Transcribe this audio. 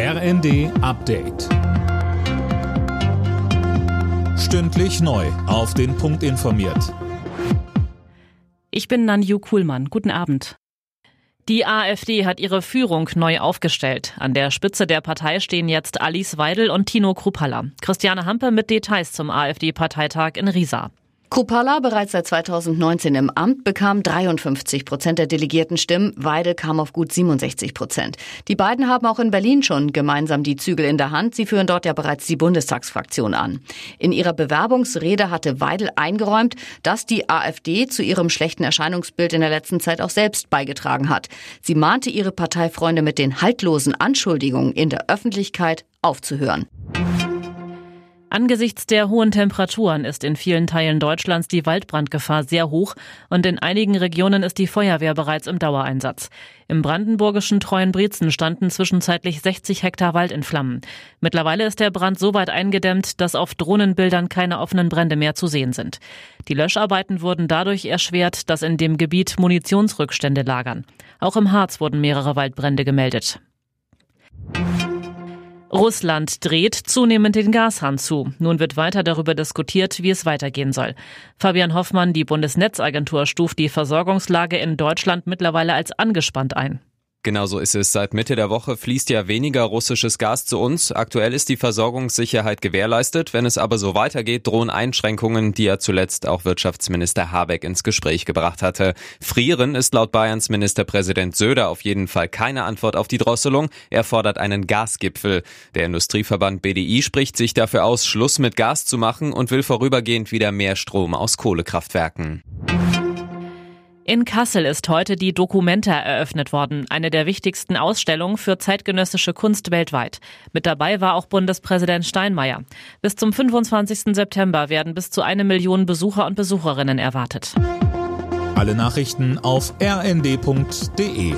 RND Update. Stündlich neu. Auf den Punkt informiert. Ich bin Nanju Kuhlmann. Guten Abend. Die AfD hat ihre Führung neu aufgestellt. An der Spitze der Partei stehen jetzt Alice Weidel und Tino Krupalla. Christiane Hampe mit Details zum AfD-Parteitag in Riesa. Kupala, bereits seit 2019 im Amt, bekam 53 Prozent der delegierten Stimmen. Weidel kam auf gut 67 Prozent. Die beiden haben auch in Berlin schon gemeinsam die Zügel in der Hand. Sie führen dort ja bereits die Bundestagsfraktion an. In ihrer Bewerbungsrede hatte Weidel eingeräumt, dass die AfD zu ihrem schlechten Erscheinungsbild in der letzten Zeit auch selbst beigetragen hat. Sie mahnte ihre Parteifreunde mit den haltlosen Anschuldigungen in der Öffentlichkeit aufzuhören. Angesichts der hohen Temperaturen ist in vielen Teilen Deutschlands die Waldbrandgefahr sehr hoch und in einigen Regionen ist die Feuerwehr bereits im Dauereinsatz. Im brandenburgischen Treuenbrietzen standen zwischenzeitlich 60 Hektar Wald in Flammen. Mittlerweile ist der Brand so weit eingedämmt, dass auf Drohnenbildern keine offenen Brände mehr zu sehen sind. Die Löscharbeiten wurden dadurch erschwert, dass in dem Gebiet Munitionsrückstände lagern. Auch im Harz wurden mehrere Waldbrände gemeldet. Russland dreht zunehmend den Gashahn zu. Nun wird weiter darüber diskutiert, wie es weitergehen soll. Fabian Hoffmann, die Bundesnetzagentur, stuft die Versorgungslage in Deutschland mittlerweile als angespannt ein. Genauso ist es. Seit Mitte der Woche fließt ja weniger russisches Gas zu uns. Aktuell ist die Versorgungssicherheit gewährleistet. Wenn es aber so weitergeht, drohen Einschränkungen, die ja zuletzt auch Wirtschaftsminister Habeck ins Gespräch gebracht hatte. Frieren ist laut Bayerns Ministerpräsident Söder auf jeden Fall keine Antwort auf die Drosselung. Er fordert einen Gasgipfel. Der Industrieverband BDI spricht sich dafür aus, Schluss mit Gas zu machen und will vorübergehend wieder mehr Strom aus Kohlekraftwerken. In Kassel ist heute die Documenta eröffnet worden, eine der wichtigsten Ausstellungen für zeitgenössische Kunst weltweit. Mit dabei war auch Bundespräsident Steinmeier. Bis zum 25. September werden bis zu eine Million Besucher und Besucherinnen erwartet. Alle Nachrichten auf rnd.de